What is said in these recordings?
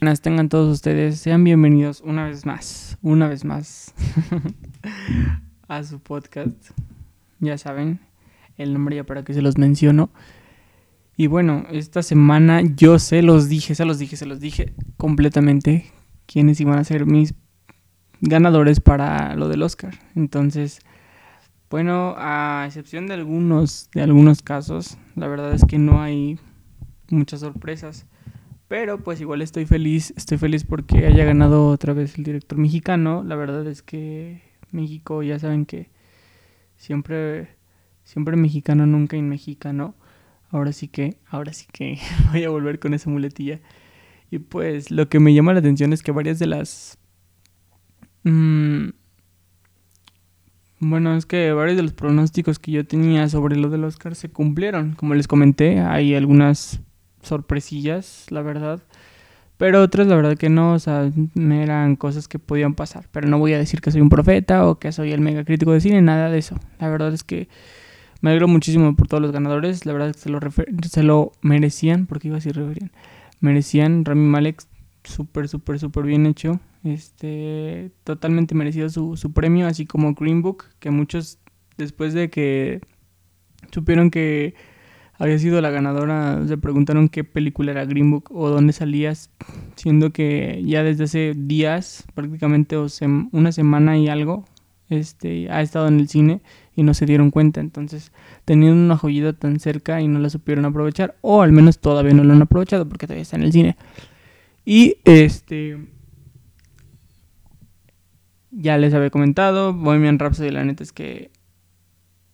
Buenas tengan todos ustedes, sean bienvenidos una vez más, una vez más a su podcast. Ya saben el nombre ya para que se los menciono. Y bueno, esta semana yo se los dije, se los dije, se los dije completamente quiénes iban a ser mis ganadores para lo del Oscar. Entonces, bueno, a excepción de algunos, de algunos casos, la verdad es que no hay muchas sorpresas. Pero pues igual estoy feliz, estoy feliz porque haya ganado otra vez el director mexicano. La verdad es que México ya saben que siempre, siempre mexicano, nunca en mexicano. Ahora sí que, ahora sí que voy a volver con esa muletilla. Y pues lo que me llama la atención es que varias de las... Mmm, bueno, es que varios de los pronósticos que yo tenía sobre lo del Oscar se cumplieron. Como les comenté, hay algunas sorpresillas, la verdad. Pero otras, la verdad que no, o sea, eran cosas que podían pasar. Pero no voy a decir que soy un profeta o que soy el mega crítico de cine, nada de eso. La verdad es que me alegro muchísimo por todos los ganadores. La verdad es que se lo, se lo merecían, porque iba a decir referían. Merecían Rami Malek, súper, súper, súper bien hecho. Este, totalmente merecido su, su premio, así como Green Book, que muchos, después de que supieron que había sido la ganadora, se preguntaron qué película era Green Book o dónde salías, siendo que ya desde hace días, prácticamente una semana y algo, este, ha estado en el cine y no se dieron cuenta. Entonces, teniendo una joyita tan cerca y no la supieron aprovechar, o al menos todavía no lo han aprovechado porque todavía está en el cine. Y este. Ya les había comentado, Bohemian Rhapsody, la neta es que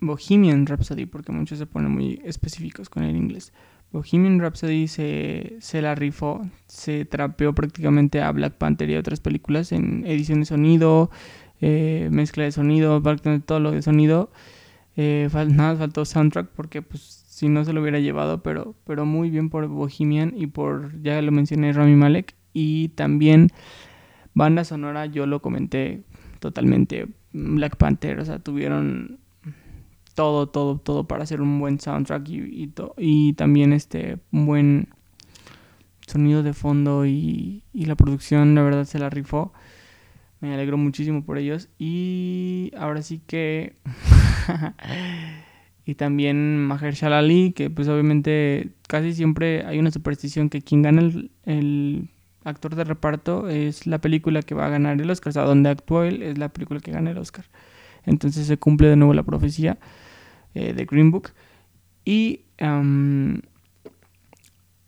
Bohemian Rhapsody, porque muchos se ponen muy específicos con el inglés. Bohemian Rhapsody se, se la rifó, se trapeó prácticamente a Black Panther y a otras películas en edición de sonido, eh, mezcla de sonido, todo lo de sonido. Eh, nada, faltó soundtrack porque pues si no se lo hubiera llevado, pero, pero muy bien por Bohemian y por, ya lo mencioné, Rami Malek. Y también banda sonora, yo lo comenté totalmente, Black Panther, o sea, tuvieron todo, todo, todo para hacer un buen soundtrack y, y, también este, un buen sonido de fondo y, y, la producción, la verdad, se la rifó. Me alegro muchísimo por ellos. Y ahora sí que... y también Maher Shalali, que pues obviamente casi siempre hay una superstición que quien gana el, el, actor de reparto es la película que va a ganar el Oscar. O sea, donde actúa él es la película que gana el Oscar. Entonces se cumple de nuevo la profecía. Eh, de Green Book. Y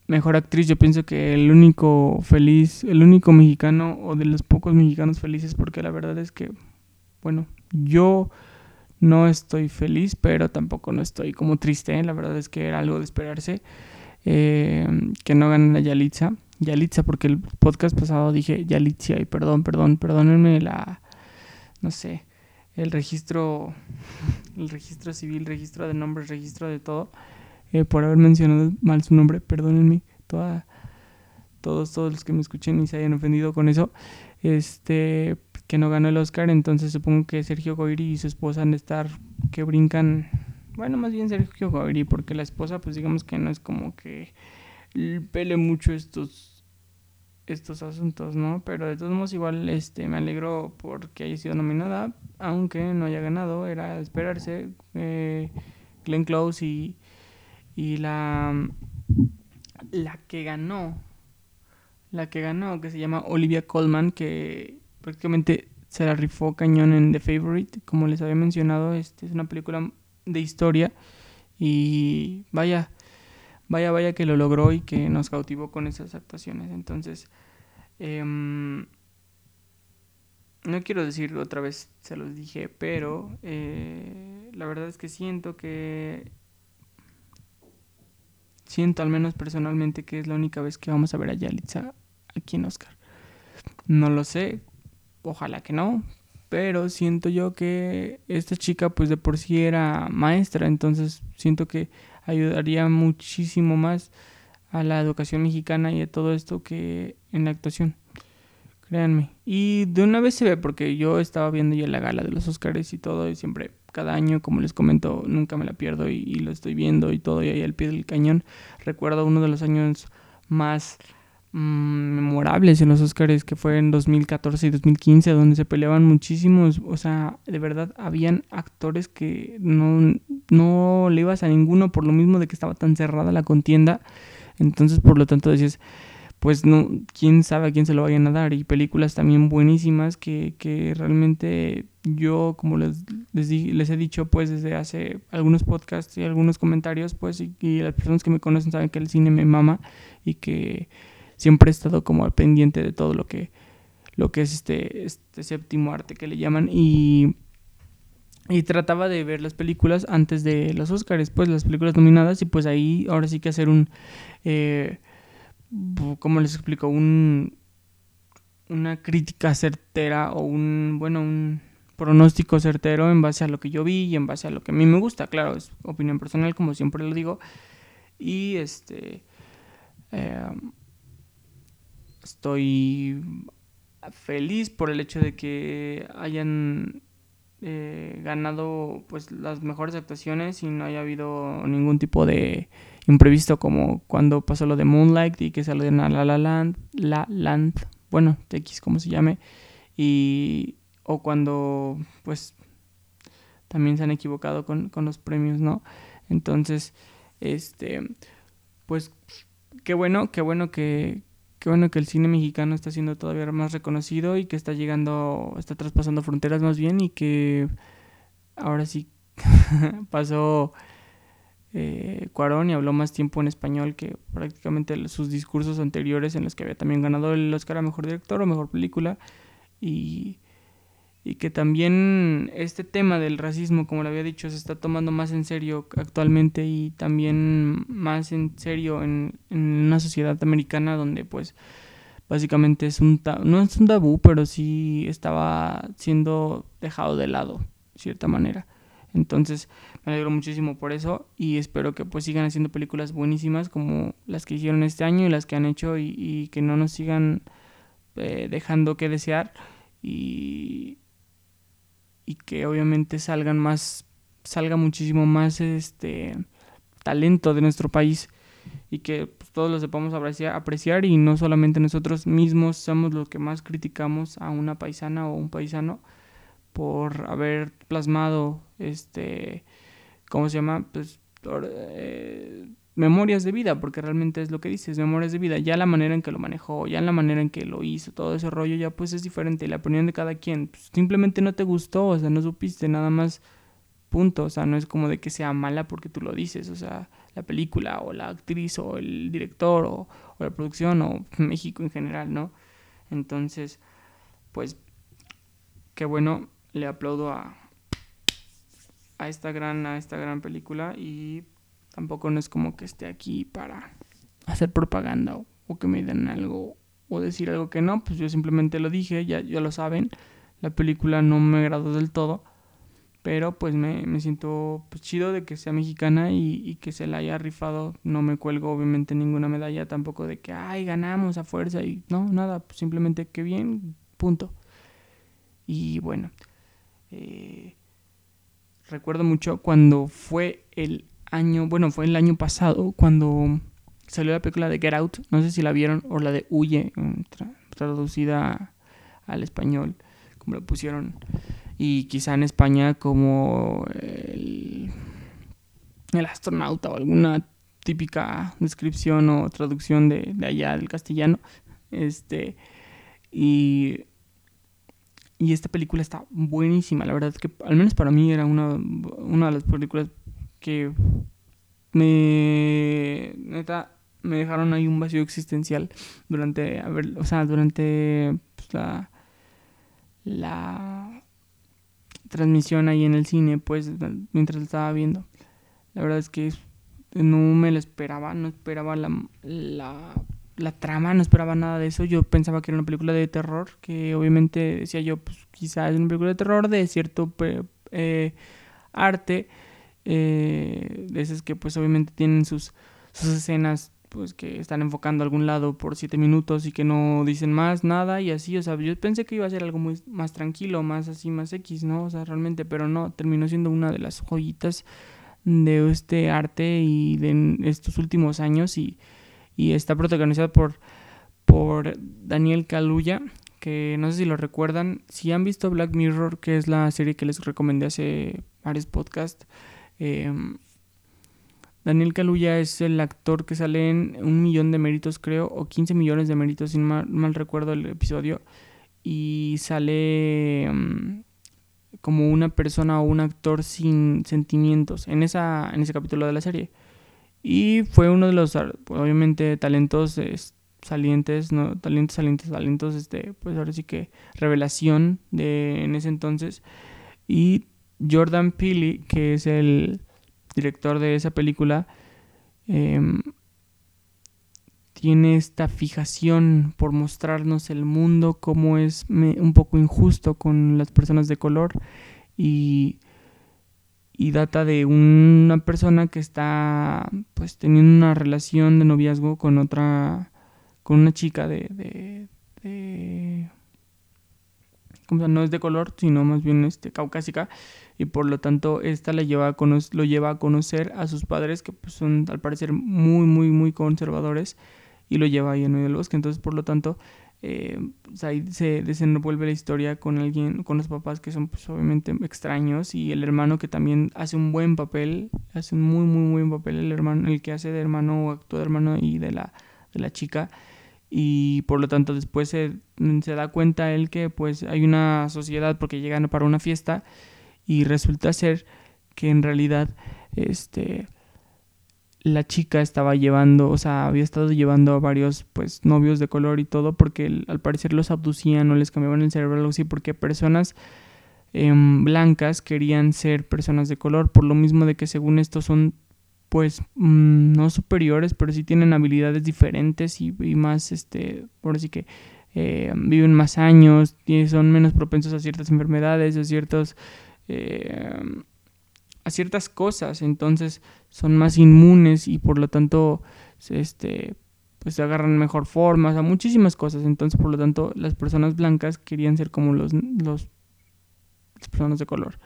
mejor actriz, yo pienso que el único feliz, el único mexicano o de los pocos mexicanos felices, porque la verdad es que, bueno, yo no estoy feliz, pero tampoco no estoy como triste. ¿eh? La verdad es que era algo de esperarse. Em, que no ganen a Yalitza. Yalitza, porque el podcast pasado dije Yalitza y perdón, perdón, perdónenme la, no sé, el registro, el registro civil, registro de nombres, registro de todo, eh, por haber mencionado mal su nombre, perdónenme, toda, todos, todos los que me escuchen y se hayan ofendido con eso, este, que no ganó el Oscar, entonces supongo que Sergio Goyri y su esposa han de estar que brincan, bueno, más bien Sergio Goyri, porque la esposa, pues digamos que no es como que pele mucho estos estos asuntos, ¿no? Pero de todos modos igual este, me alegro porque haya sido nominada, aunque no haya ganado, era esperarse. Eh, Glenn Close y, y la, la que ganó, la que ganó, que se llama Olivia Colman, que prácticamente se la rifó cañón en The Favorite, como les había mencionado, este es una película de historia y vaya, vaya, vaya que lo logró y que nos cautivó con esas actuaciones. Entonces, em, no quiero decir otra vez, se los dije, pero eh, la verdad es que siento que... Siento al menos personalmente que es la única vez que vamos a ver a Yalitza aquí en Oscar. No lo sé, ojalá que no, pero siento yo que esta chica pues de por sí era maestra, entonces siento que ayudaría muchísimo más a la educación mexicana y a todo esto que en la actuación. Créanme. Y de una vez se ve, porque yo estaba viendo ya la gala de los Oscars y todo, y siempre, cada año, como les comento, nunca me la pierdo y, lo estoy viendo y todo, y ahí al pie del cañón. Recuerdo uno de los años más, mm, memorables en los Oscars, que fue en 2014 y 2015, donde se peleaban muchísimos, o sea, de verdad, habían actores que no, no le ibas a ninguno por lo mismo de que estaba tan cerrada la contienda, entonces por lo tanto decías, pues no, quién sabe a quién se lo vayan a dar. Y películas también buenísimas que, que realmente yo, como les, les, les, he dicho, pues desde hace algunos podcasts y algunos comentarios, pues, y, las personas que me conocen saben que el cine me mama y que siempre he estado como al pendiente de todo lo que, lo que es este, este séptimo arte que le llaman. Y y trataba de ver las películas antes de los Oscars, pues las películas nominadas y pues ahí ahora sí que hacer un eh, ¿cómo les explico? Un, una crítica certera o un, bueno, un pronóstico certero en base a lo que yo vi y en base a lo que a mí me gusta. Claro, es opinión personal, como siempre lo digo. Y este. Eh, estoy feliz por el hecho de que hayan eh, ganado pues las mejores actuaciones y no haya habido ningún tipo de imprevisto como cuando pasó lo de Moonlight y que salió de La La Land, La Land, bueno, TX como se llame, y o cuando pues también se han equivocado con, con los premios, ¿no? Entonces, este, pues qué bueno, qué bueno que, qué bueno que el cine mexicano está siendo todavía más reconocido y que está llegando, está traspasando fronteras más bien y que ahora sí pasó eh, Cuarón y habló más tiempo en español que prácticamente sus discursos anteriores en los que había también ganado el Oscar a Mejor Director o Mejor Película y, y que también este tema del racismo, como le había dicho, se está tomando más en serio actualmente y también más en serio en, una sociedad americana donde pues básicamente es un no es un tabú, pero sí estaba siendo dejado de lado, de cierta manera. Entonces me alegro muchísimo por eso y espero que pues sigan haciendo películas buenísimas como las que hicieron este año y las que han hecho y, que no nos sigan eh, dejando que desear y, y que obviamente salgan más, salga muchísimo más este talento de nuestro país y que pues, todos lo sepamos apreciar, y no solamente nosotros mismos somos los que más criticamos a una paisana o un paisano por haber plasmado este ¿cómo se llama? pues eh, memorias de vida, porque realmente es lo que dices, memorias de vida, ya la manera en que lo manejó, ya la manera en que lo hizo, todo ese rollo ya pues es diferente, la opinión de cada quien, pues, simplemente no te gustó, o sea, no supiste nada más, punto, o sea, no es como de que sea mala porque tú lo dices, o sea, la película o la actriz o el director o, o la producción o México en general, ¿no? Entonces, pues, qué bueno, le aplaudo a, a esta gran, a esta gran película y Tampoco no es como que esté aquí para hacer propaganda o, que me den algo o decir algo que no. Pues yo simplemente lo dije, ya, ya lo saben. La película no me agradó del todo. Pero pues me, me siento pues, chido de que sea mexicana y, que se la haya rifado. No me cuelgo obviamente ninguna medalla tampoco de que, ay, ganamos a fuerza y no, nada. Pues, simplemente que bien, punto. Y bueno, eh, recuerdo mucho cuando fue el año, bueno, fue el año pasado cuando salió la película de Get Out, no sé si la vieron, o la de Huye, traducida al español, como lo pusieron, y quizá en España como el, el astronauta o alguna típica descripción o traducción de, de allá del castellano, este, y y esta película está buenísima, la verdad es que al menos para mí era una, una de las películas que me neta me dejaron ahí un vacío existencial durante a ver, o sea, durante pues, la la transmisión ahí en el cine, pues mientras estaba viendo. La verdad es que no me lo esperaba, no esperaba la, la, la trama, no esperaba nada de eso. Yo pensaba que era una película de terror, que obviamente decía yo, pues quizás es una película de terror de cierto eh, arte eh, de esas que pues obviamente tienen sus, sus escenas pues que están enfocando algún lado por siete minutos y que no dicen más, nada y así, o sea, yo pensé que iba a ser algo muy más tranquilo, más así, más X, ¿no? O sea, realmente, pero no, terminó siendo una de las joyitas de este arte y de estos últimos años y, y está protagonizada por, por Daniel Kaluuya, que no sé si lo recuerdan. Si han visto Black Mirror, que es la serie que les recomendé hace varios podcasts, em, Daniel Kaluuya es el actor que sale en un millón de méritos, creo, o 15 millones de méritos, si mal, mal recuerdo el episodio. Y sale em, como una persona o un actor sin sentimientos en, esa, en ese capítulo de la serie. Y fue uno de los, obviamente, talentos salientes, ¿no? Talentos salientes, talentos, este, pues ahora sí que revelación de en ese entonces. Y Jordan Peele, que es el director de esa película, em, tiene esta fijación por mostrarnos el mundo como es un poco injusto con las personas de color y, y data de una persona que está pues teniendo una relación de noviazgo con otra con una chica de, de, de no es de color sino más bien este caucásica y por lo tanto esta la lleva a lo lleva a conocer a sus padres que pues, son al parecer muy muy muy conservadores y lo lleva ahí en medio del bosque. Entonces, por lo tanto, eh, pues, ahí se desenvuelve la historia con alguien, con los papás que son pues, obviamente extraños y el hermano que también hace un buen papel, hace un muy, muy, buen papel el hermano, el que hace de hermano o actúa de hermano y de la, de la chica. Y por lo tanto después se, se da cuenta él que pues hay una sociedad porque llegan para una fiesta y resulta ser que en realidad este la chica estaba llevando, o sea, había estado llevando a varios, pues, novios de color y todo, porque al parecer los abducían o les cambiaban el cerebro algo así, porque personas em, blancas querían ser personas de color, por lo mismo de que según esto son, pues, mm, no superiores, pero sí tienen habilidades diferentes y, más, este, por así que eh, viven más años, son menos propensos a ciertas enfermedades, a ciertos... Eh, a ciertas cosas, entonces son más inmunes y por lo tanto este pues se agarran mejor formas a muchísimas cosas, entonces por lo tanto las personas blancas querían ser como los, los las personas de color.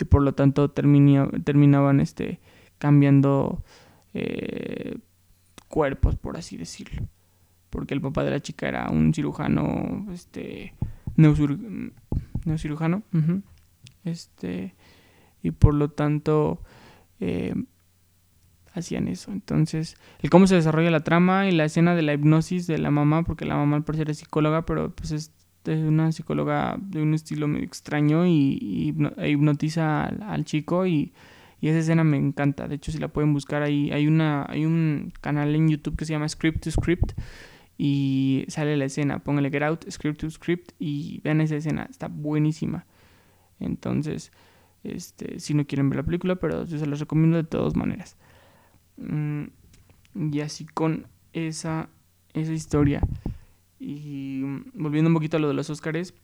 Y por lo tanto terminaban este cambiando eh, cuerpos por así decirlo porque el papá de la chica era un cirujano este neocirujano este y por lo tanto eh, hacían eso. Entonces, el cómo se desarrolla la trama y la escena de la hipnosis de la mamá, porque la mamá al parecer es psicóloga, pero pues es, una psicóloga de un estilo medio extraño y, e hipnotiza al, chico y, y, esa escena me encanta. De hecho, si la pueden buscar ahí, hay, una, hay un canal en YouTube que se llama Script to Script y sale la escena. Póngale Get Out, Script to Script y vean esa escena, está buenísima. Entonces, este, si no quieren ver la película, pero yo se los recomiendo de todas maneras. Mm, y así con esa, esa historia. Y volviendo un poquito a lo de los Oscars,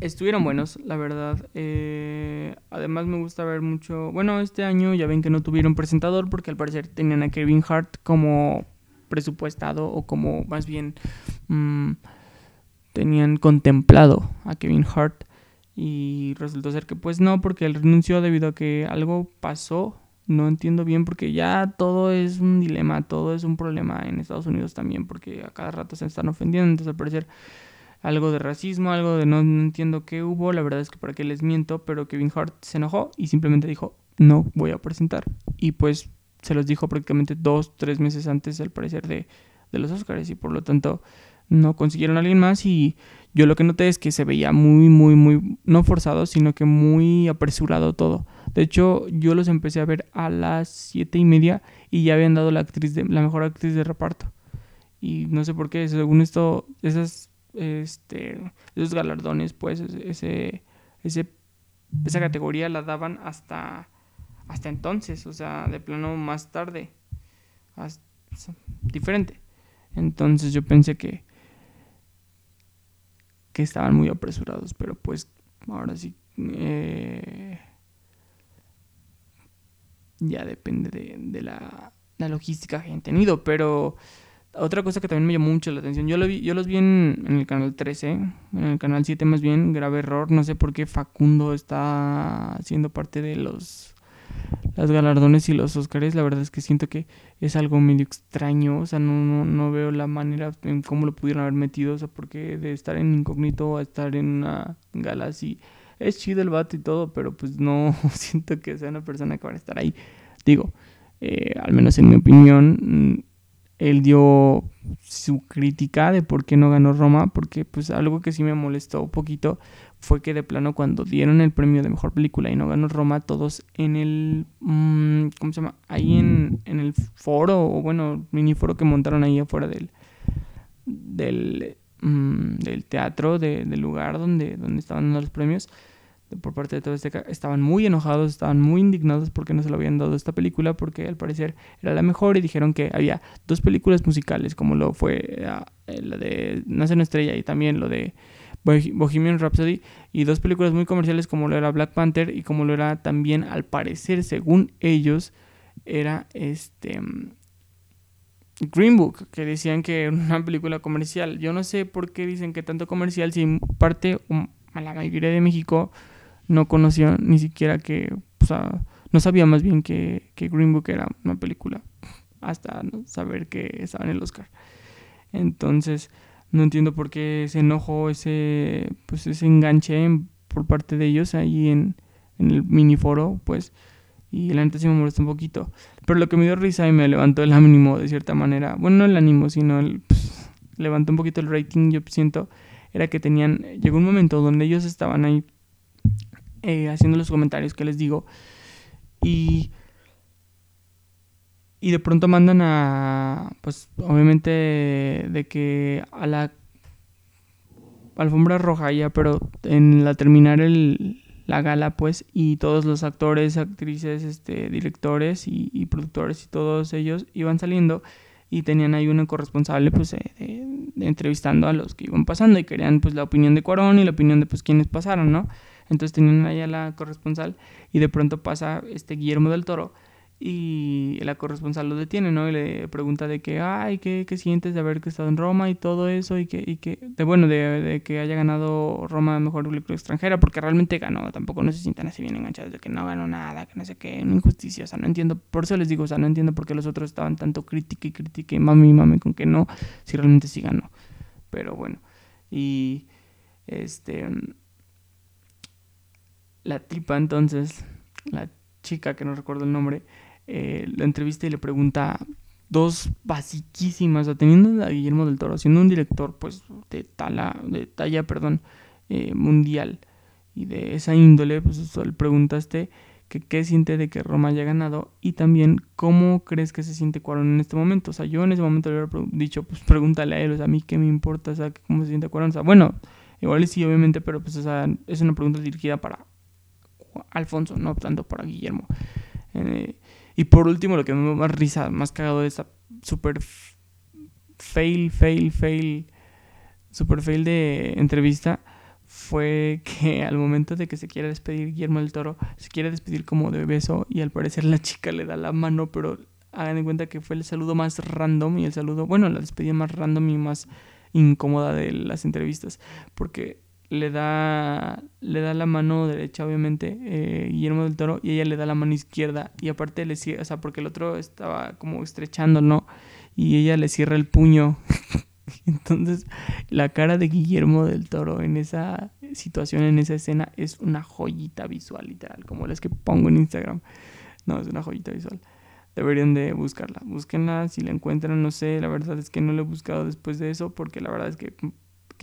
estuvieron buenos, la verdad. Eh, además me gusta ver mucho... Bueno, este año ya ven que no tuvieron presentador porque al parecer tenían a Kevin Hart como presupuestado o como más bien mm, tenían contemplado a Kevin Hart y resultó ser que pues no, porque él renunció debido a que algo pasó. No entiendo bien porque ya todo es un dilema, todo es un problema en Estados Unidos también, porque a cada rato se están ofendiendo. Entonces al parecer algo de racismo, algo de no, entiendo qué hubo. La verdad es que para qué les miento, pero Kevin Hart se enojó y simplemente dijo, no voy a presentar. Y pues se los dijo prácticamente dos, tres meses antes al parecer de, de los Oscars y por lo tanto no consiguieron a alguien más y yo lo que noté es que se veía muy, muy, muy, no forzado, sino que muy apresurado todo. De hecho, yo los empecé a ver a las siete y media y ya habían dado la actriz de, la mejor actriz de reparto. Y no sé por qué, según esto, esas, este, esos galardones, pues, ese, ese, esa categoría la daban hasta, hasta entonces, o sea, de plano más tarde, diferente. Entonces yo pensé que, que estaban muy apresurados, pero pues ahora sí eh, ya depende de, la, logística que hayan tenido, pero otra cosa que también me llamó mucho la atención, yo, lo vi, yo los vi en, el canal 13, en el canal 7 más bien, grave error, no sé por qué Facundo está siendo parte de los las galardones y los Oscars, la verdad es que siento que es algo medio extraño, o sea, no, no, veo la manera en cómo lo pudieron haber metido, o sea, porque de estar en incógnito a estar en una gala así, es chido el vato y todo, pero pues no siento que sea una persona que va a estar ahí. Digo, eh, al menos en mi opinión, él dio su crítica de por qué no ganó Roma, porque pues algo que sí me molestó un poquito fue que de plano cuando dieron el premio de mejor película y no ganó Roma, todos en el, mm, ¿cómo se llama? Ahí en, en, el foro, o bueno, mini foro que montaron ahí afuera del, del, mm, teatro, del lugar donde, donde estaban dando los premios, por parte de todo este estaban muy enojados, estaban muy indignados porque no se lo habían dado esta película porque al parecer era la mejor y dijeron que había dos películas musicales como lo fue ah, eh, la de Nace una estrella y también lo de Bohemian Rhapsody y dos películas muy comerciales como lo era Black Panther y como lo era también al parecer según ellos era este Green Book que decían que era una película comercial. Yo no sé por qué dicen que tanto comercial si parte a la mayoría de México no conocía ni siquiera que o sea, no sabía más bien que, que Green Book era una película hasta saber que estaba en el Oscar entonces no entiendo por qué se enojó ese, pues ese enganche por parte de ellos ahí en, en el mini foro, pues. Y la neta sí me molestó un poquito. Pero lo que me dio risa y me levantó el ánimo de cierta manera. Bueno, no el ánimo, sino el, pues, levantó un poquito el rating, yo siento. Era que tenían. Llegó un momento donde ellos estaban ahí eh, haciendo los comentarios que les digo. Y y de pronto mandan a, pues obviamente de que a la alfombra roja ya, pero en la terminar el, la gala pues y todos los actores, actrices, este, directores y, productores y todos ellos iban saliendo y tenían ahí un corresponsable pues entrevistando a los que iban pasando y querían pues la opinión de Cuarón y la opinión de pues quienes pasaron, ¿no? Entonces tenían ahí a la corresponsal y de pronto pasa este Guillermo del Toro y la corresponsal lo detiene, ¿no? Y le pregunta de que, ay, ¿qué, qué sientes de haber estado en Roma y todo eso? Y que, y que de, bueno, de, de que haya ganado Roma mejor película extranjera, porque realmente ganó, tampoco no se sientan así bien enganchados de que no ganó nada, que no sé qué, una injusticia, o sea, no entiendo, por eso les digo, o sea, no entiendo por qué los otros estaban tanto crítica y crítica y mami mami con que no, si realmente sí ganó. Pero bueno, y este, la tipa entonces, la chica que no recuerdo el nombre, eh, la entrevista y le pregunta dos basiquísimas, teniendo a Guillermo del Toro, siendo un director pues de tala, de talla, perdón, eh, mundial y de esa índole, pues le preguntaste que qué siente de que Roma haya ganado y también cómo crees que se siente Cuarón en este momento. O sea, yo en ese momento le hubiera dicho, pues pregúntale a él, o sea, a mí qué me importa, o sea, cómo se siente Cuarón. O sea, bueno, igual sí, obviamente, pero pues o es una pregunta dirigida para Alfonso, no tanto para Guillermo. Eh, y por último, lo que me da más risa, más cagado de esta super fail, fail, fail, super fail de entrevista fue que al momento de que se quiera despedir Guillermo del Toro, se quiere despedir como de beso y al parecer la chica le da la mano, pero hagan en cuenta que fue el saludo más random y el saludo, bueno, la despedida más random y más incómoda de las entrevistas, porque le da, le da la mano derecha, obviamente, eh, Guillermo del Toro, y ella le da la mano izquierda, y aparte le cierra, o sea, porque el otro estaba como estrechando, ¿no? Y ella le cierra el puño. Entonces, la cara de Guillermo del Toro en esa situación, en esa escena, es una joyita visual, literal, como las que pongo en Instagram. No, es una joyita visual. Deberían de buscarla. Búsquenla, si la encuentran, no sé, la verdad es que no la he buscado después de eso, porque la verdad es que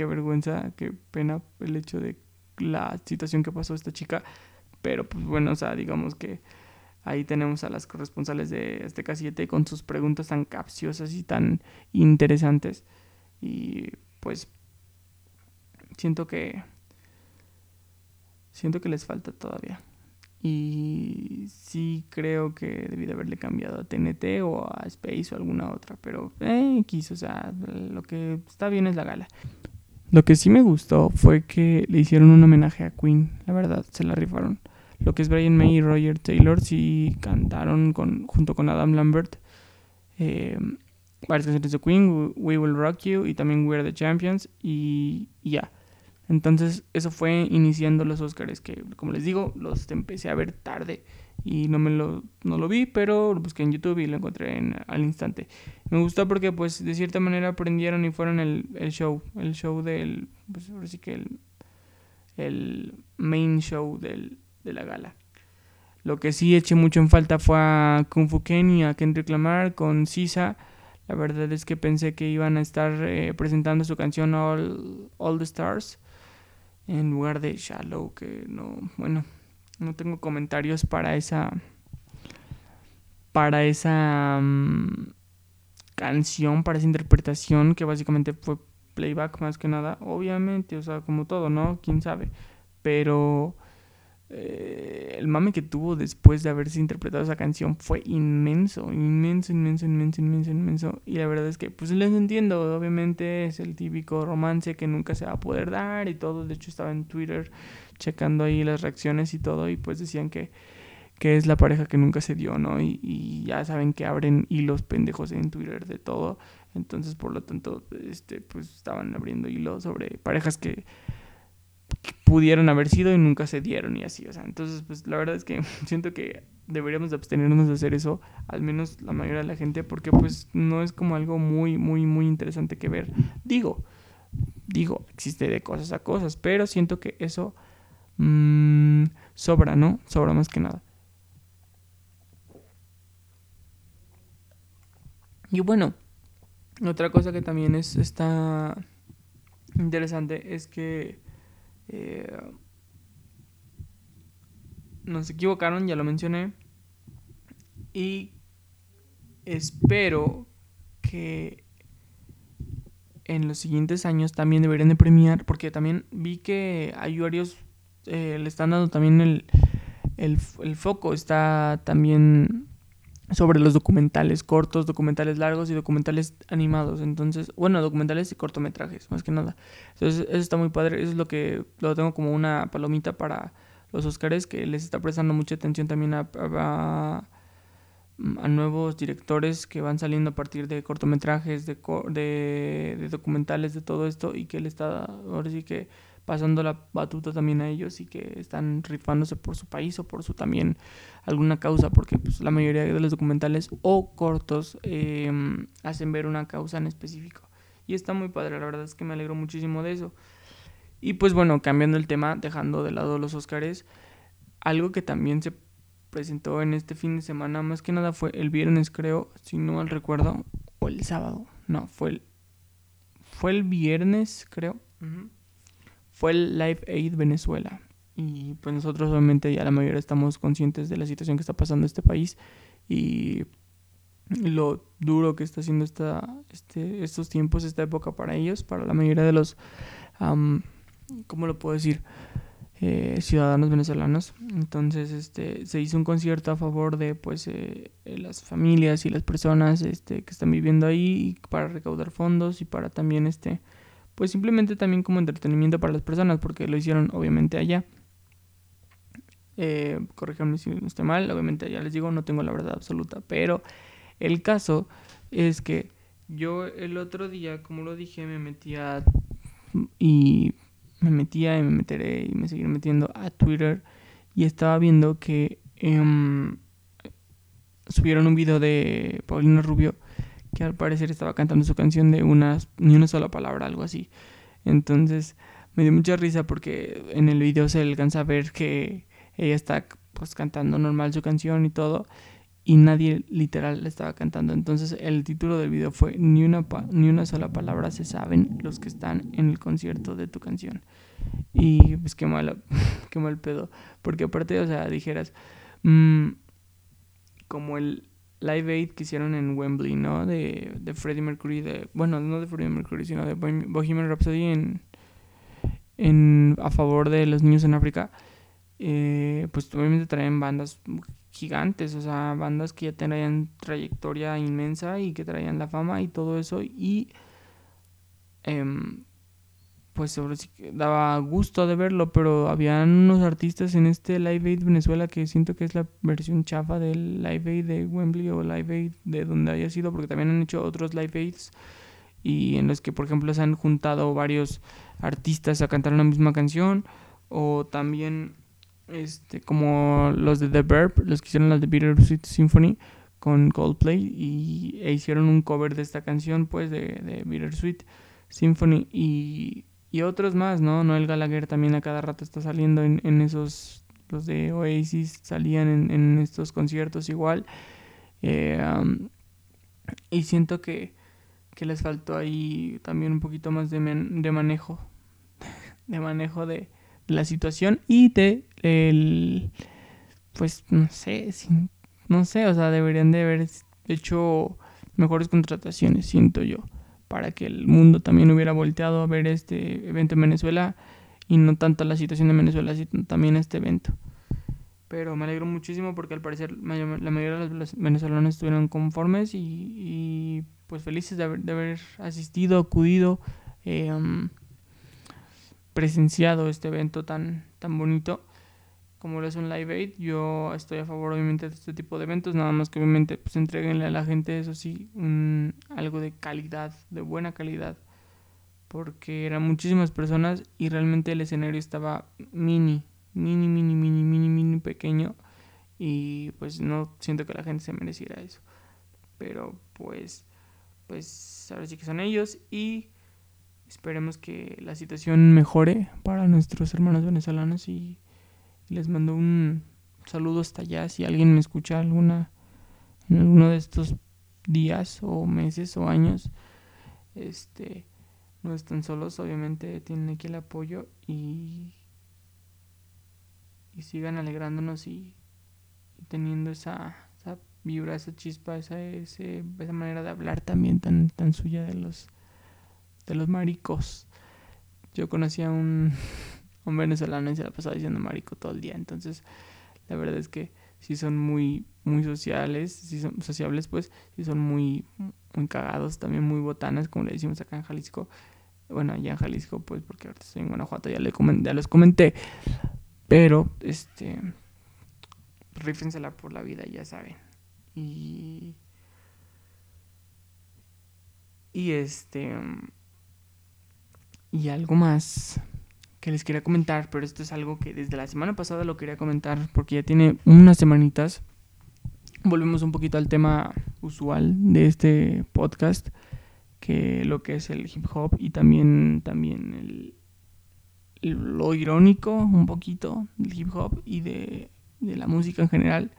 qué vergüenza, qué pena el hecho de la situación que pasó esta chica. Pero pues bueno, o sea, digamos que ahí tenemos a las corresponsales de este K7 con sus preguntas tan capciosas y tan interesantes. Y pues siento que siento que les falta todavía. Y sí creo que debí de haberle cambiado a TNT o a Space o alguna otra. Pero eh, quiso, o sea, lo que está bien es la gala. Lo que sí me gustó fue que le hicieron un homenaje a Queen, la verdad, se la rifaron. Lo que es Brian May y Roger Taylor sí cantaron con, junto con Adam Lambert eh, varias canciones de Queen, We Will Rock You y también We're the Champions y, ya. Entonces eso fue iniciando los Oscars que como les digo los empecé a ver tarde y no me lo, no lo vi, pero lo busqué en YouTube y lo encontré en, al instante. Me gustó porque pues de cierta manera aprendieron y fueron el, el show, el show del, pues ahora sí que el, el main show del, de la gala. Lo que sí eché mucho en falta fue a Kung Fu Ken y a Kendrick Lamar con Sisa. La verdad es que pensé que iban a estar eh, presentando su canción All, All the Stars en lugar de Shallow, que no, bueno, no tengo comentarios para esa para esa mm, canción, para esa interpretación que básicamente fue playback más que nada, obviamente, o sea, como todo, ¿no? Quién sabe, pero eh, el mame que tuvo después de haberse interpretado esa canción fue inmenso, inmenso, inmenso, inmenso, inmenso, inmenso. Y la verdad es que, pues les entiendo, obviamente es el típico romance que nunca se va a poder dar y todo. De hecho, estaba en Twitter checando ahí las reacciones y todo, y pues decían que, que es la pareja que nunca se dio, ¿no? Y, y ya saben que abren hilos pendejos en Twitter de todo. Entonces, por lo tanto, este, pues estaban abriendo hilos sobre parejas que pudieron haber sido y nunca se dieron y así, o sea, entonces pues la verdad es que siento que deberíamos de abstenernos de hacer eso, al menos la mayoría de la gente, porque pues no es como algo muy, muy, muy interesante que ver. Digo, digo, existe de cosas a cosas, pero siento que eso mmm, sobra, ¿no? Sobra más que nada. Y bueno, otra cosa que también es, está interesante es que eh, no se equivocaron, ya lo mencioné. Y espero que en los siguientes años también deberían de premiar, porque también vi que hay usuarios eh, le están dando también el, el, el, foco, está también sobre los documentales cortos, documentales largos y documentales animados. Entonces, bueno, documentales y cortometrajes, más que nada. Entonces, eso está muy padre. Eso es lo que lo tengo como una palomita para los Oscars, que les está prestando mucha atención también a, a, a nuevos directores que van saliendo a partir de cortometrajes, de, de, de documentales, de todo esto, y que le está, ahora sí que pasando la batuta también a ellos y que están rifándose por su país o por su también alguna causa, porque pues, la mayoría de los documentales o cortos eh, hacen ver una causa en específico. Y está muy padre, la verdad es que me alegro muchísimo de eso. Y pues bueno, cambiando el tema, dejando de lado los Oscars, algo que también se presentó en este fin de semana, más que nada fue el viernes creo, si no mal recuerdo, o el sábado, no, fue el, fue el viernes creo fue el Live Aid Venezuela. Y pues nosotros obviamente ya la mayoría estamos conscientes de la situación que está pasando este país y lo duro que está haciendo esta, este, estos tiempos, esta época para ellos, para la mayoría de los, ¿cómo lo puedo decir? Eh, ciudadanos venezolanos. Entonces, este, se hizo un concierto a favor de, pues, eh, las familias y las personas, este, que están viviendo ahí para recaudar fondos y para también, este, pues simplemente también como entretenimiento para las personas, porque lo hicieron obviamente allá. Eh, si no estoy mal, obviamente ya les digo, no tengo la verdad absoluta, pero el caso es que yo el otro día, como lo dije, me metía y me metía y me meteré y me seguiré metiendo a Twitter y estaba viendo que em, subieron un video de Paulina Rubio que al parecer estaba cantando su canción de una, ni una sola palabra, algo así. Entonces me dio mucha risa porque en el video se alcanza a ver que ella está pues cantando normal su canción y todo y nadie literal le estaba cantando. Entonces el título del video fue ni una, ni una sola palabra se saben los que están en el concierto de tu canción. Y pues qué mal, qué mal pedo. Porque aparte, o sea, dijeras, mm, como el, Live Aid que hicieron en Wembley, ¿no? De, de Freddie Mercury, de, bueno, no de Freddie Mercury, sino de Bohemian Rhapsody en, en, a favor de los niños en África. Eh, pues obviamente traen bandas gigantes, o sea, bandas que ya traían trayectoria inmensa y que traían la fama y todo eso. Y eh, pues sobre sí que daba gusto de verlo, pero habían unos artistas en este Live Aid Venezuela que siento que es la versión chafa del Live Aid de Wembley o Live Aid de donde haya sido, porque también han hecho otros Live Aids y en los que por ejemplo se han juntado varios artistas a cantar una misma canción o también este, como los de The Verb, los que hicieron la de Bittersweet Symphony con Coldplay y e hicieron un cover de esta canción, pues, de, de Bittersweet Symphony y, y, otros más, ¿no? Noel Gallagher también a cada rato está saliendo en, esos, los de Oasis salían en, en estos conciertos igual. Eh, um, y siento que, que, les faltó ahí también un poquito más de, de manejo, de manejo de, la situación y de el, pues, no sé, no sé, o sea, deberían de haber hecho mejores contrataciones, siento yo, para que el mundo también hubiera volteado a ver este evento en Venezuela y no tanto la situación de Venezuela, sino también este evento. Pero me alegro muchísimo porque al parecer la mayoría de los venezolanos estuvieron conformes y, pues felices de haber, de haber, asistido, acudido, eh, um, presenciado este evento tan, tan bonito como lo es un Live Aid. Yo estoy a favor obviamente de este tipo de eventos, nada más que obviamente pues entreguenle a la gente, eso sí, un, algo de calidad, de buena calidad, porque eran muchísimas personas y realmente el escenario estaba mini, mini, mini, mini, mini, mini pequeño y pues no siento que la gente se mereciera eso. Pero pues, pues ahora sí que son ellos y esperemos que la situación mejore para nuestros hermanos venezolanos y les mando un saludo hasta allá. Si alguien me escucha alguna en alguno de estos días o meses o años, este no están solos, obviamente tienen aquí el apoyo y y sigan alegrándonos y, y teniendo esa, esa, vibra, esa chispa, esa, ese, esa manera de hablar también tan, tan suya de los de los maricos. Yo conocí a un un venezolano y se la pasaba diciendo marico todo el día. Entonces, la verdad es que si son muy, muy sociales, si son sociables, pues, si son muy, muy cagados, también muy botanas, como le decimos acá en Jalisco. Bueno, allá en Jalisco, pues, porque ahorita estoy en Guanajuato, ya, le comenté, ya les comenté. Pero, este, rífensela por la vida, ya saben. Y... Y este... Y algo más que les quería comentar, pero esto es algo que desde la semana pasada lo quería comentar porque ya tiene unas semanitas. Volvemos un poquito al tema usual de este podcast, que lo que es el hip hop y también, también el, lo irónico un poquito del hip hop y de, de la música en general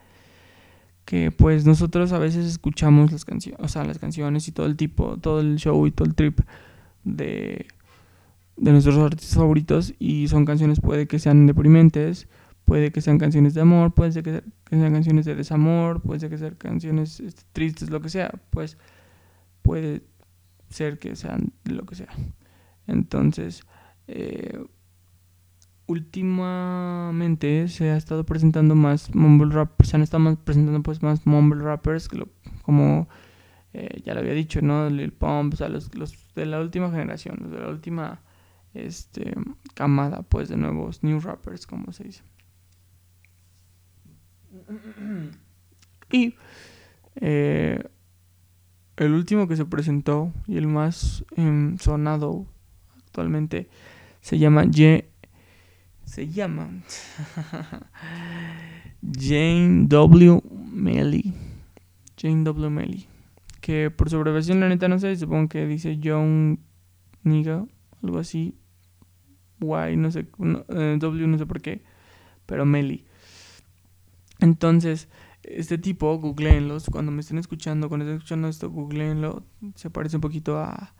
que pues nosotros a veces escuchamos las canciones, o sea, las canciones y todo el tipo, todo el show y todo el trip de de nuestros artistas favoritos y son canciones puede que sean deprimentes, puede que sean canciones de amor, puede ser que, sean canciones de desamor, puede ser que sean canciones este, tristes, lo que sea, pues puede ser que sean lo que sea. Entonces, eh, últimamente se ha estado presentando más mumble rap, se han estado presentando pues más mumble rappers como eh, ya lo había dicho, ¿no? Lil Pump, o sea, los, los de la última generación, los de la última este, camada pues de nuevos new rappers como se dice y eh, el último que se presentó y el más eh, sonado actualmente se llama Ye se llama Jane W. Melly Jane W. Melly que por su abreviación la neta no sé supongo que dice John Niga algo así Y, no sé, no, eh, W, no sé por qué, pero Meli. Entonces, este tipo, googleenlos, cuando me estén escuchando, cuando estén escuchando esto, googleenlo, se parece un poquito a,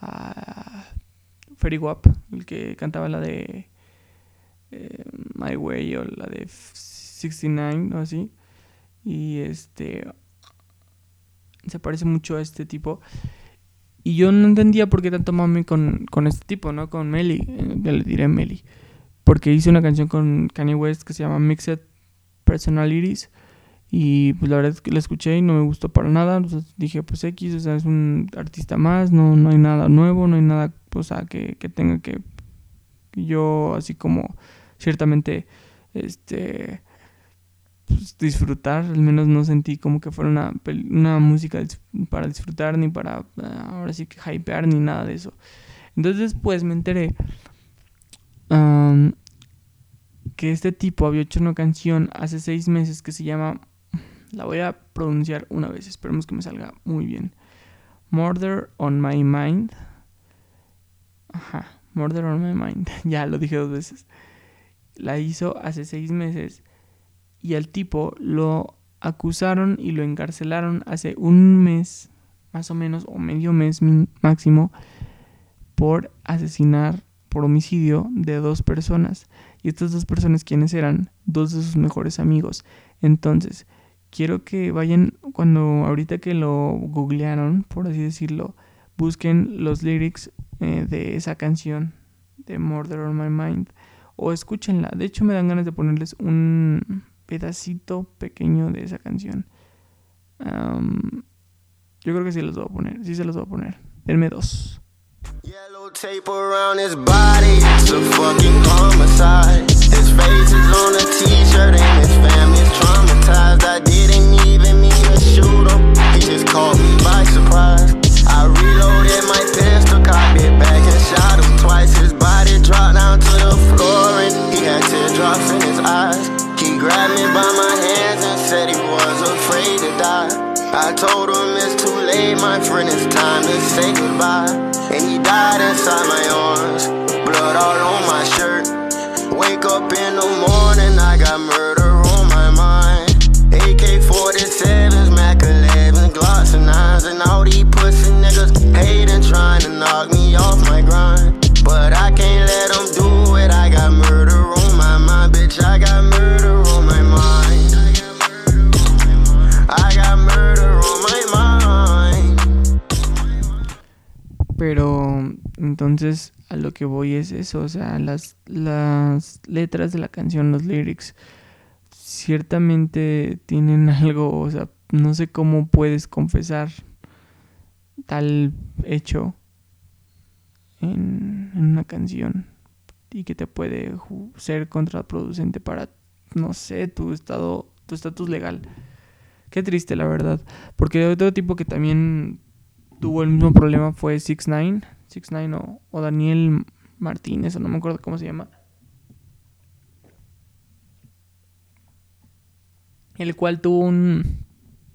a Ferry Wap, el que cantaba la de eh, My Way o la de 69 o así. Y este se parece mucho a este tipo. Y yo no entendía por qué tanto mami con, con este tipo, ¿no? Con Meli, eh, ya le diré Meli. Porque hice una canción con Kanye West que se llama Mixed Personalities. Y pues la verdad es que la escuché y no me gustó para nada. Entonces dije, pues X, o sea, es un artista más, no, no hay nada nuevo, no hay nada, o sea, que, que tenga que, que yo así como ciertamente, este pues, disfrutar, al menos no sentí como que fuera una, una música para disfrutar, ni para ah, ahora sí que hypear, ni nada de eso. Entonces después me enteré que este tipo había hecho una canción hace seis meses que se llama, la voy a pronunciar una vez, esperemos que me salga muy bien. Murder on My Mind. Ajá, Murder on My Mind. ya lo dije dos veces. La hizo hace seis meses y al tipo lo acusaron y lo encarcelaron hace un mes, más o menos, o medio mes máximo, por asesinar por homicidio de dos personas. Y estas dos personas, ¿quiénes eran? Dos de sus mejores amigos. Entonces, quiero que vayan, cuando ahorita que lo googlearon, por así decirlo, busquen los lyrics eh, de esa canción de Murder on My Mind o escúchenla. De hecho, me dan ganas de ponerles un pedacito pequeño de esa canción. yo creo que sí los voy a poner, sí se los voy a poner. Denme dos. Yellow tape around his body, it's a fucking homicide. His face is on a t-shirt and his family's traumatized. I didn't even mean to shoot him, he just caught me by surprise. I reloaded my pistol, cocked it back and shot him twice. His body dropped down to the floor and he had teardrops in his eyes. Grabbed me by my hands and said he was afraid to die. I told him it's too late, my friend, it's time to say goodbye. And he died inside my arms, blood all on my shirt. Wake up in the morning, I got murder entonces a lo que voy es eso, o sea, las, las letras de la canción, los lyrics, ciertamente tienen algo, o sea, no sé cómo puedes confesar tal hecho en, en una canción y que te puede ser contraproducente para, no sé, tu estado, tu estatus legal. Qué triste, la verdad. Porque otro tipo que también tuvo el mismo problema fue 6 9 6 9 o, Daniel Martínez, o no me acuerdo cómo se llama. El cual tuvo un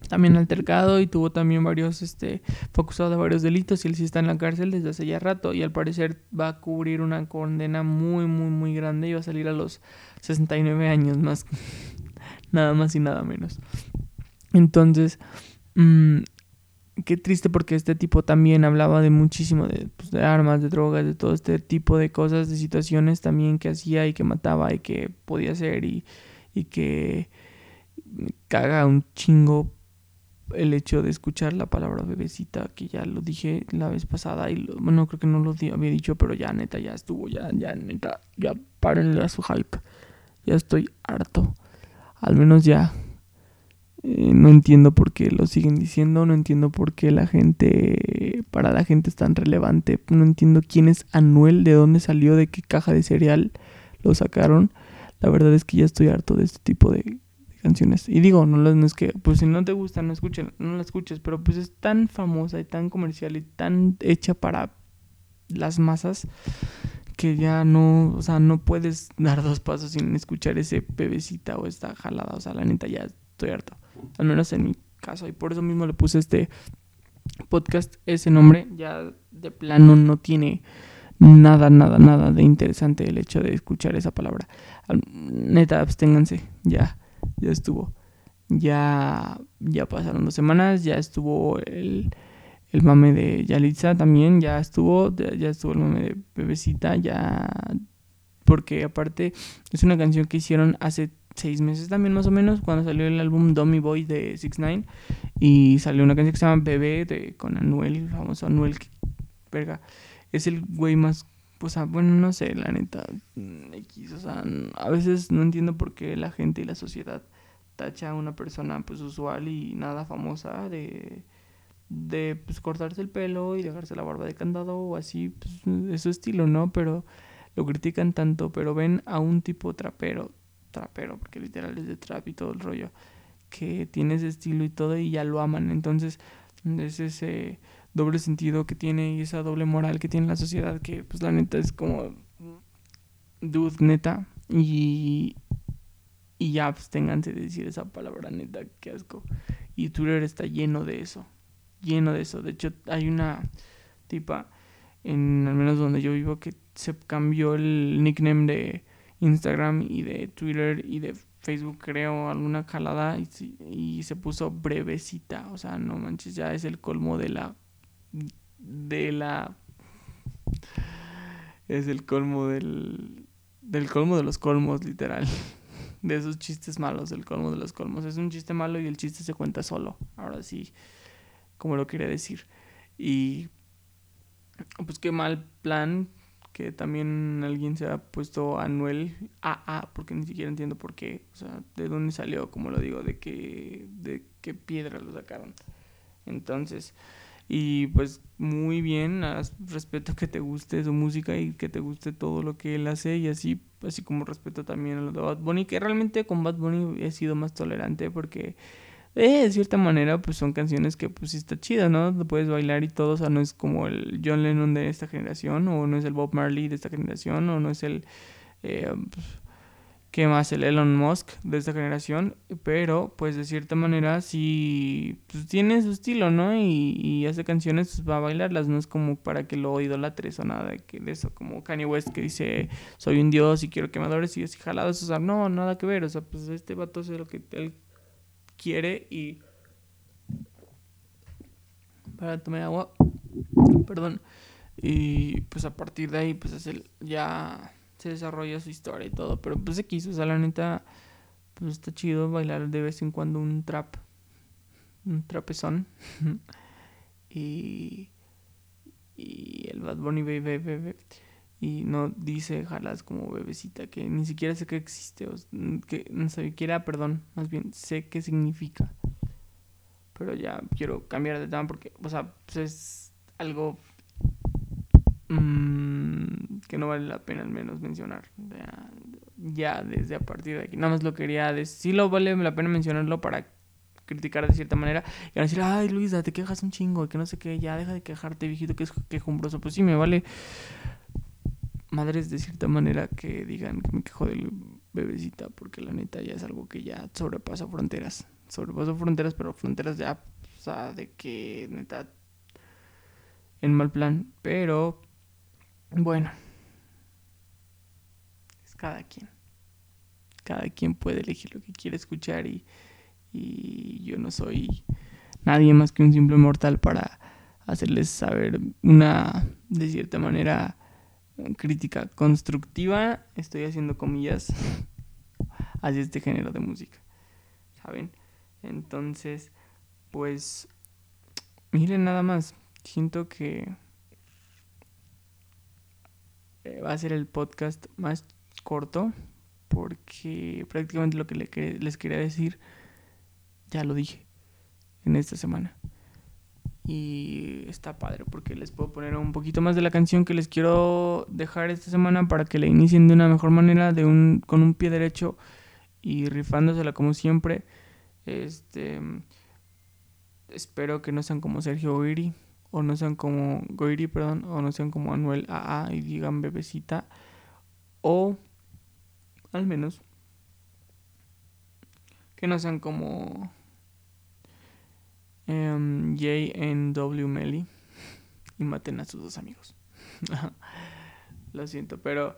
también altercado y tuvo también varios, este, fue acusado de varios delitos y él sí está en la cárcel desde hace ya rato y al parecer va a cubrir una condena muy, muy, muy grande y va a salir a los 69 años más, nada más y nada menos. Entonces, mmm, qué triste porque este tipo también hablaba de muchísimo pues, de, armas, de drogas, de todo este tipo de cosas, de situaciones también que hacía y que mataba y que podía hacer y, y que caga un chingo el hecho de escuchar la palabra bebecita, que ya lo dije la vez pasada y bueno, creo que no lo había dicho, pero ya neta, ya estuvo, ya, ya neta, ya párenle a su hype. Ya estoy harto. Al menos ya eh, no entiendo por qué lo siguen diciendo, no entiendo por qué la gente, para la gente es tan relevante, no entiendo quién es Anuel, de dónde salió, de qué caja de cereal lo sacaron. La verdad es que ya estoy harto de este tipo de, canciones. Y digo, no, no, es que, pues si no te gusta, no, escuchen, no la escuches, pero pues es tan famosa y tan comercial y tan hecha para las masas que ya no, o sea, no puedes dar dos pasos sin escuchar ese bebecita o esta jalada, o sea, la neta ya estoy harto al menos en mi caso, y por eso mismo le puse este podcast ese nombre, ya de plano no tiene nada, nada, nada de interesante el hecho de escuchar esa palabra. Neta, absténganse, ya, ya estuvo. Ya, ya pasaron dos semanas, ya estuvo el, el mame de Yalitza también, ya estuvo, ya estuvo el mame de Bebecita, ya... Porque aparte es una canción que hicieron hace seis meses también más o menos, cuando salió el álbum Dummy Boy de 6 9 y salió una canción que se llama Bebé de, con Anuel, el famoso Anuel, verga, es el güey más, o sea, bueno, no sé, la neta, mm, X, o sea, a veces no entiendo por qué la gente y la sociedad tacha a una persona pues usual y nada famosa de de pues cortarse el pelo y dejarse la barba de candado o así, pues es su estilo, ¿no? Pero lo critican tanto, pero ven a un tipo trapero trapero, porque literal es de trap y todo el rollo, que tiene ese estilo y todo y ya lo aman. Entonces es ese doble sentido que tiene y esa doble moral que tiene la sociedad que pues la neta es como dude neta y Y ya, pues de decir esa palabra neta, qué asco. Y Twitter está lleno de eso. Lleno de eso. De hecho, hay una tipa, en al menos donde yo vivo, que se cambió el nickname de Instagram y de Twitter y de Facebook, creo, alguna jalada y, se puso brevecita. O sea, no manches, ya es el colmo de la. de la. Es el colmo del. del colmo de los colmos, literal de esos chistes malos, el colmo de los colmos. Es un chiste malo y el chiste se cuenta solo. Ahora sí, como lo quería decir. Y pues qué mal plan que también alguien se ha puesto Anuel AA, porque ni siquiera entiendo por qué, o sea, de dónde salió, como lo digo, de qué, de qué piedra lo sacaron. Entonces, y pues muy bien, respeto que te guste su música y que te guste todo lo que él hace y así, así como respeto también a lo de Bad Bunny, que realmente con Bad Bunny he sido más tolerante porque eh, de cierta manera pues son canciones que pues sí está chida, ¿no? Puedes bailar y todo, o sea, no es como el John Lennon de esta generación o no es el Bob Marley de esta generación o no es el... Eh, pues, que más el Elon Musk de esta generación, pero pues de cierta manera sí pues, tiene su estilo, ¿no? Y, hace canciones, pues va a bailarlas, no es como para que lo idolatres o nada de, que, de eso, como Kanye West que dice, soy un dios y quiero que me adores y así jalados, o sea, no, nada que ver, o sea, pues este vato hace lo que quiere y... Para tomar agua, perdón, y pues a partir de ahí, pues es el, ya se desarrolla su historia y todo. Pero pues se quiso, o sea, la neta, pues está chido bailar de vez en cuando un trap, un trapezón. y, y el Bad Bunny bebe, bebe, y no dice jalas como bebecita, que ni siquiera sé que existe, o, que no siquiera, perdón, más bien sé qué significa. Pero ya quiero cambiar de tema porque, o sea, pues es algo mmm, que no vale la pena al menos mencionar. Ya, desde a partir de aquí. Nada más lo quería decir. Sí lo vale la pena mencionarlo para criticar de cierta manera. Y van a decir, ay Luisa, te quejas un chingo, que no sé qué, ya deja de quejarte, viejito, que es quejumbroso. Pues sí, me vale madres de cierta manera que digan que me quejo del bebecita, porque la neta ya es algo que ya sobrepasa fronteras. Sobrepasa fronteras, pero fronteras ya, o sea, de que neta en mal plan. Pero bueno, es cada quien. Cada quien puede elegir lo que quiere escuchar y, y yo no soy nadie más que un simple mortal para hacerles saber una, de cierta manera, crítica constructiva. Estoy haciendo comillas hacia este género de música. ¿Saben? Entonces, pues, miren nada más. Siento que eh, va a ser el podcast más corto porque prácticamente lo que les quería decir ya lo dije en esta semana. Y está padre porque les puedo poner un poquito más de la canción que les quiero dejar esta semana para que la inicien de una mejor manera, de un, con un pie derecho y rifándosela como siempre. Este espero que no sean como Sergio Oiri o no sean como Goiri, perdón, o no sean como Anuel AA y digan bebecita, o al menos que no sean como um, W Melly y maten a sus dos amigos. Lo siento, pero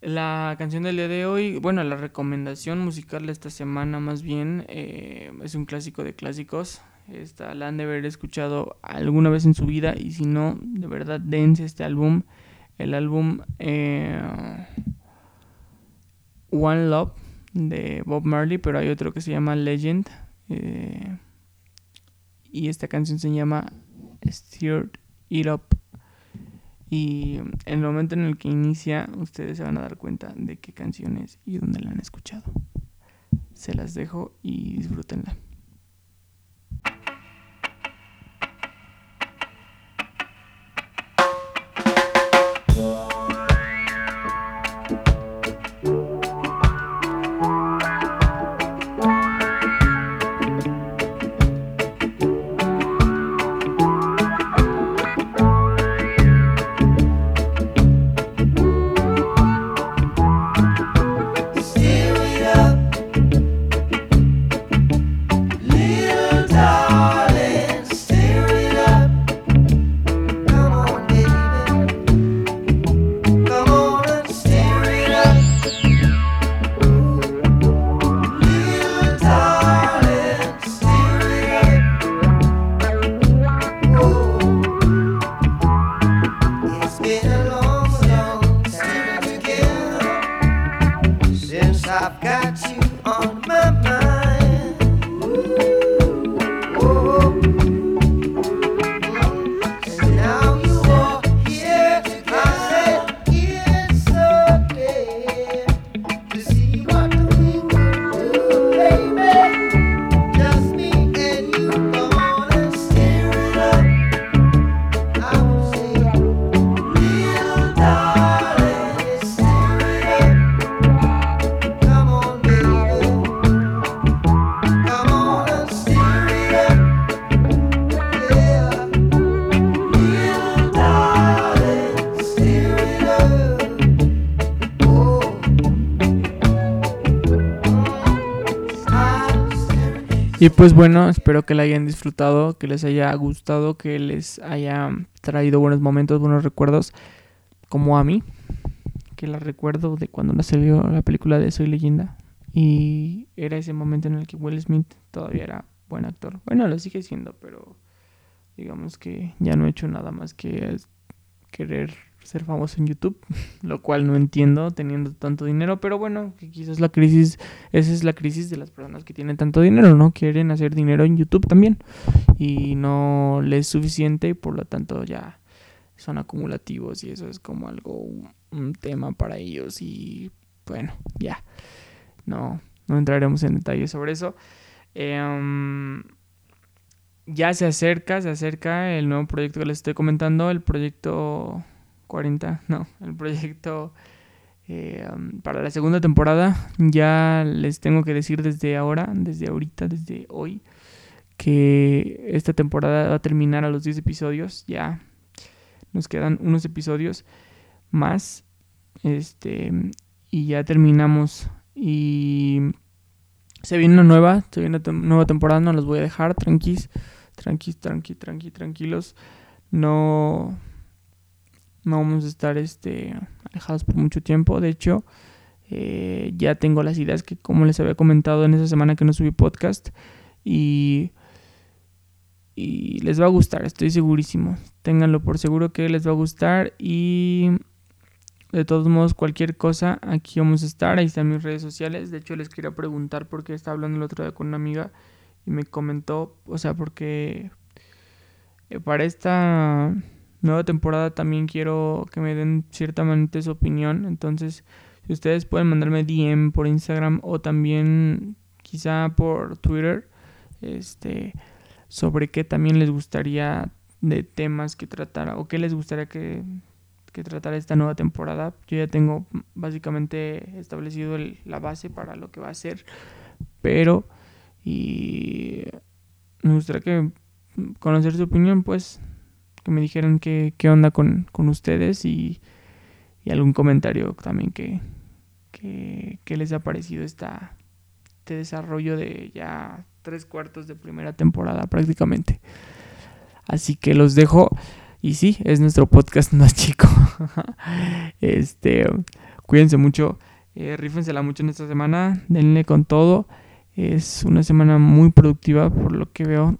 la canción del día de hoy, bueno, la recomendación musical de esta semana más bien eh, es un clásico de clásicos. Esta la han de haber escuchado alguna vez en su vida y si no, de verdad dense este álbum. El álbum eh, One Love de Bob Marley, pero hay otro que se llama Legend. Eh, y esta canción se llama Stir It Up. Y en el momento en el que inicia, ustedes se van a dar cuenta de qué canción es y dónde la han escuchado. Se las dejo y disfrútenla. Y pues bueno, espero que la hayan disfrutado, que les haya gustado, que les haya traído buenos momentos, buenos recuerdos, como a mí, que la recuerdo de cuando no salió la película de Soy leyenda. Y era ese momento en el que Will Smith todavía era buen actor. Bueno, lo sigue siendo, pero digamos que ya no he hecho nada más que querer ser famoso en YouTube, lo cual no entiendo teniendo tanto dinero, pero bueno, que quizás la crisis, esa es la crisis de las personas que tienen tanto dinero, ¿no? Quieren hacer dinero en YouTube también y no les es suficiente y por lo tanto ya son acumulativos y eso es como algo, un, tema para ellos y bueno, ya, no, no entraremos en detalles sobre eso. Em, ya se acerca, se acerca el nuevo proyecto que les estoy comentando, el proyecto 40, no, el proyecto eh, um, para la segunda temporada. Ya les tengo que decir desde ahora, desde ahorita, desde hoy, que esta temporada va a terminar a los 10 episodios. Ya nos quedan unos episodios más. Este, y ya terminamos. Y se viene una nueva, se viene una nueva temporada, no los voy a dejar, tranquis, tranquis, tranqui, tranqui, tranquilos. No no vamos a estar este, alejados por mucho tiempo. De hecho, eh, ya tengo las ideas que como les había comentado en esa semana que no subí podcast. Y, y les va a gustar, estoy segurísimo. Ténganlo por seguro que les va a gustar. Y de todos modos, cualquier cosa, aquí vamos a estar. Ahí están mis redes sociales. De hecho, les quería preguntar porque estaba hablando el otro día con una amiga y me comentó, o sea, porque eh, para esta nueva temporada también quiero que me den ciertamente su opinión. Entonces, si ustedes pueden mandarme DM por Instagram o también quizá por Twitter, este, sobre qué también les gustaría de temas que tratara o qué les gustaría que, que tratara esta nueva temporada. Yo ya tengo básicamente establecido la base para lo que va a ser, pero y me gustaría que conocer su opinión, pues que me dijeran qué, qué onda con, ustedes y, algún comentario también que, que, les ha parecido esta, este desarrollo de ya tres cuartos de primera temporada prácticamente. Así que los dejo. Y sí, es nuestro podcast más chico. este, cuídense mucho. Eh, rífensela mucho en esta semana. Denle con todo. Es una semana muy productiva por lo que veo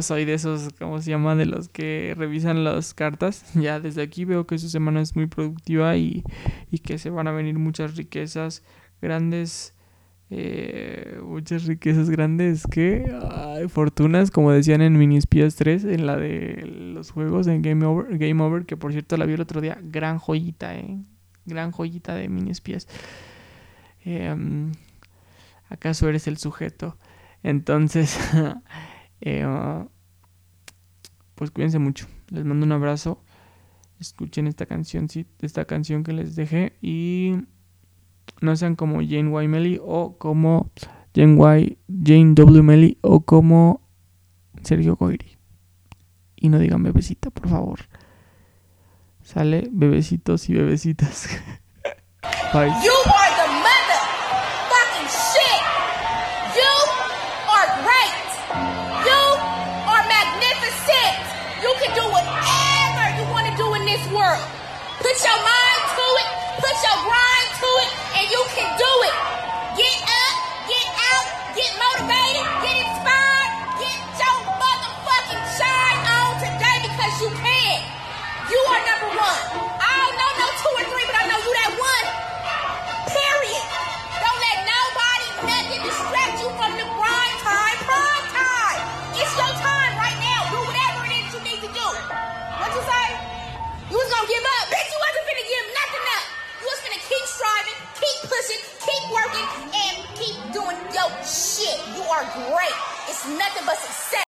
soy de esos, ¿cómo se llama? De los que revisan las cartas. Ya desde aquí veo que su semana es muy productiva y, que se van a venir muchas riquezas grandes. Eh, muchas riquezas grandes que fortunas como decían en Mini Espías 3 en la de los juegos en Game Over Game Over que por cierto la vi el otro día gran joyita eh gran joyita de Mini Espías em, acaso eres el sujeto entonces Eh, pues cuídense mucho. Les mando un abrazo. Escuchen esta canción, esta canción que les dejé. Y no sean como Jane Y. Melly o como Jane, y, Jane W. Melly o como Sergio Goyri. Y no digan bebecita, por favor. Sale bebecitos y bebecitas. Bye. Working, and keep doing your shit. You are great. It's nothing but success.